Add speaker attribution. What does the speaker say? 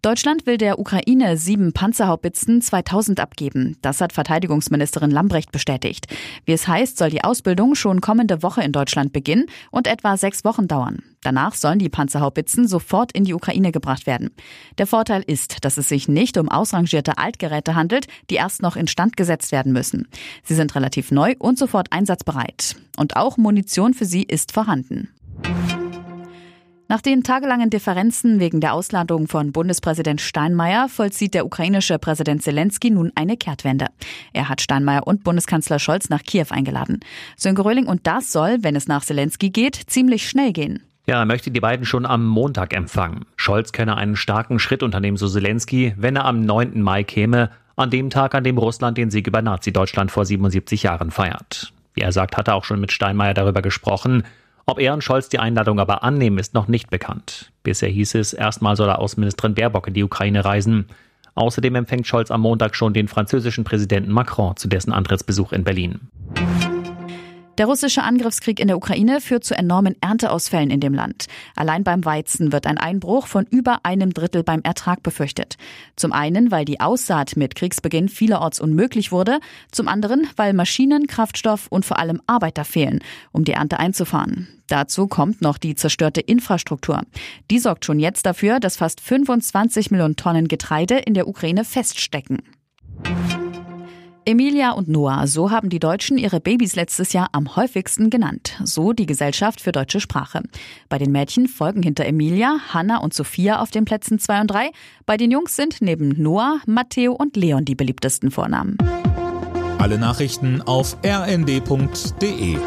Speaker 1: Deutschland will der Ukraine sieben Panzerhaubitzen 2000 abgeben. Das hat Verteidigungsministerin Lambrecht bestätigt. Wie es heißt, soll die Ausbildung schon kommende Woche in Deutschland beginnen und etwa sechs Wochen dauern. Danach sollen die Panzerhaubitzen sofort in die Ukraine gebracht werden. Der Vorteil ist, dass es sich nicht um ausrangierte Altgeräte handelt, die erst noch instand gesetzt werden müssen. Sie sind relativ neu und sofort einsatzbereit. Und auch Munition für sie ist vorhanden. Nach den tagelangen Differenzen wegen der Ausladung von Bundespräsident Steinmeier vollzieht der ukrainische Präsident Zelensky nun eine Kehrtwende. Er hat Steinmeier und Bundeskanzler Scholz nach Kiew eingeladen. Sönke Röhling, und das soll, wenn es nach Zelensky geht, ziemlich schnell gehen.
Speaker 2: Ja, er möchte die beiden schon am Montag empfangen. Scholz könne einen starken Schritt unternehmen, so Zelensky, wenn er am 9. Mai käme, an dem Tag, an dem Russland den Sieg über Nazi-Deutschland vor 77 Jahren feiert. Wie er sagt, hat er auch schon mit Steinmeier darüber gesprochen. Ob er und Scholz die Einladung aber annehmen, ist noch nicht bekannt. Bisher hieß es, erstmal soll Außenministerin Baerbock in die Ukraine reisen. Außerdem empfängt Scholz am Montag schon den französischen Präsidenten Macron zu dessen Antrittsbesuch in Berlin.
Speaker 1: Der russische Angriffskrieg in der Ukraine führt zu enormen Ernteausfällen in dem Land. Allein beim Weizen wird ein Einbruch von über einem Drittel beim Ertrag befürchtet. Zum einen, weil die Aussaat mit Kriegsbeginn vielerorts unmöglich wurde, zum anderen, weil Maschinen, Kraftstoff und vor allem Arbeiter fehlen, um die Ernte einzufahren. Dazu kommt noch die zerstörte Infrastruktur. Die sorgt schon jetzt dafür, dass fast 25 Millionen Tonnen Getreide in der Ukraine feststecken. Emilia und Noah, so haben die Deutschen ihre Babys letztes Jahr am häufigsten genannt. So die Gesellschaft für deutsche Sprache. Bei den Mädchen folgen hinter Emilia, Hanna und Sophia auf den Plätzen 2 und 3. Bei den Jungs sind neben Noah, Matteo und Leon die beliebtesten Vornamen.
Speaker 3: Alle Nachrichten auf rnd.de